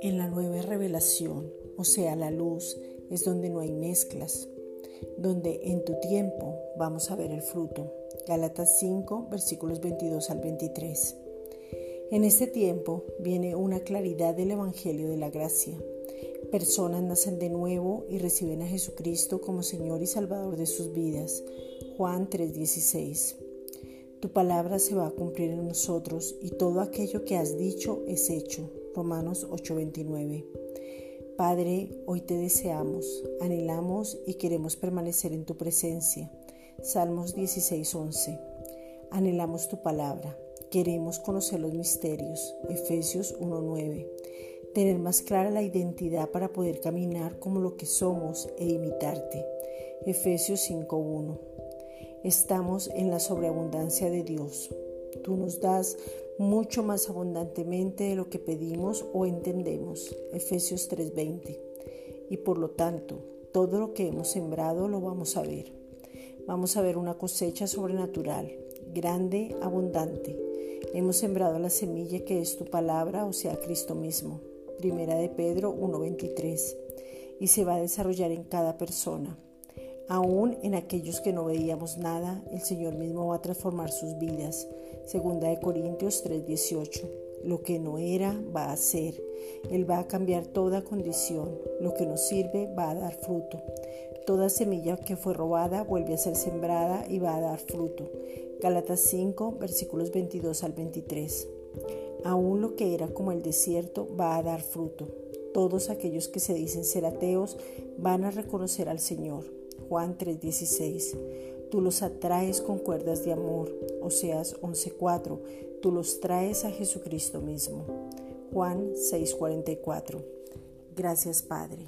En la nueva revelación, o sea, la luz, es donde no hay mezclas, donde en tu tiempo vamos a ver el fruto. Gálatas 5, versículos 22 al 23. En este tiempo viene una claridad del Evangelio de la Gracia. Personas nacen de nuevo y reciben a Jesucristo como Señor y Salvador de sus vidas. Juan 3:16. Tu palabra se va a cumplir en nosotros y todo aquello que has dicho es hecho. Romanos 8:29. Padre, hoy te deseamos, anhelamos y queremos permanecer en tu presencia. Salmos 16:11. Anhelamos tu palabra, queremos conocer los misterios. Efesios 1:9. Tener más clara la identidad para poder caminar como lo que somos e imitarte. Efesios 5:1. Estamos en la sobreabundancia de Dios. Tú nos das mucho más abundantemente de lo que pedimos o entendemos. Efesios 3:20. Y por lo tanto, todo lo que hemos sembrado lo vamos a ver. Vamos a ver una cosecha sobrenatural, grande, abundante. Hemos sembrado la semilla que es tu palabra, o sea, Cristo mismo. Primera de Pedro 1:23. Y se va a desarrollar en cada persona. Aún en aquellos que no veíamos nada, el Señor mismo va a transformar sus vidas. Segunda de Corintios 3:18. Lo que no era va a ser. Él va a cambiar toda condición. Lo que nos sirve va a dar fruto. Toda semilla que fue robada vuelve a ser sembrada y va a dar fruto. Galatas 5, versículos 22 al 23. Aún lo que era como el desierto va a dar fruto. Todos aquellos que se dicen ser ateos van a reconocer al Señor. Juan 3:16. Tú los atraes con cuerdas de amor. Oseas 11:4. Tú los traes a Jesucristo mismo. Juan 6:44. Gracias Padre.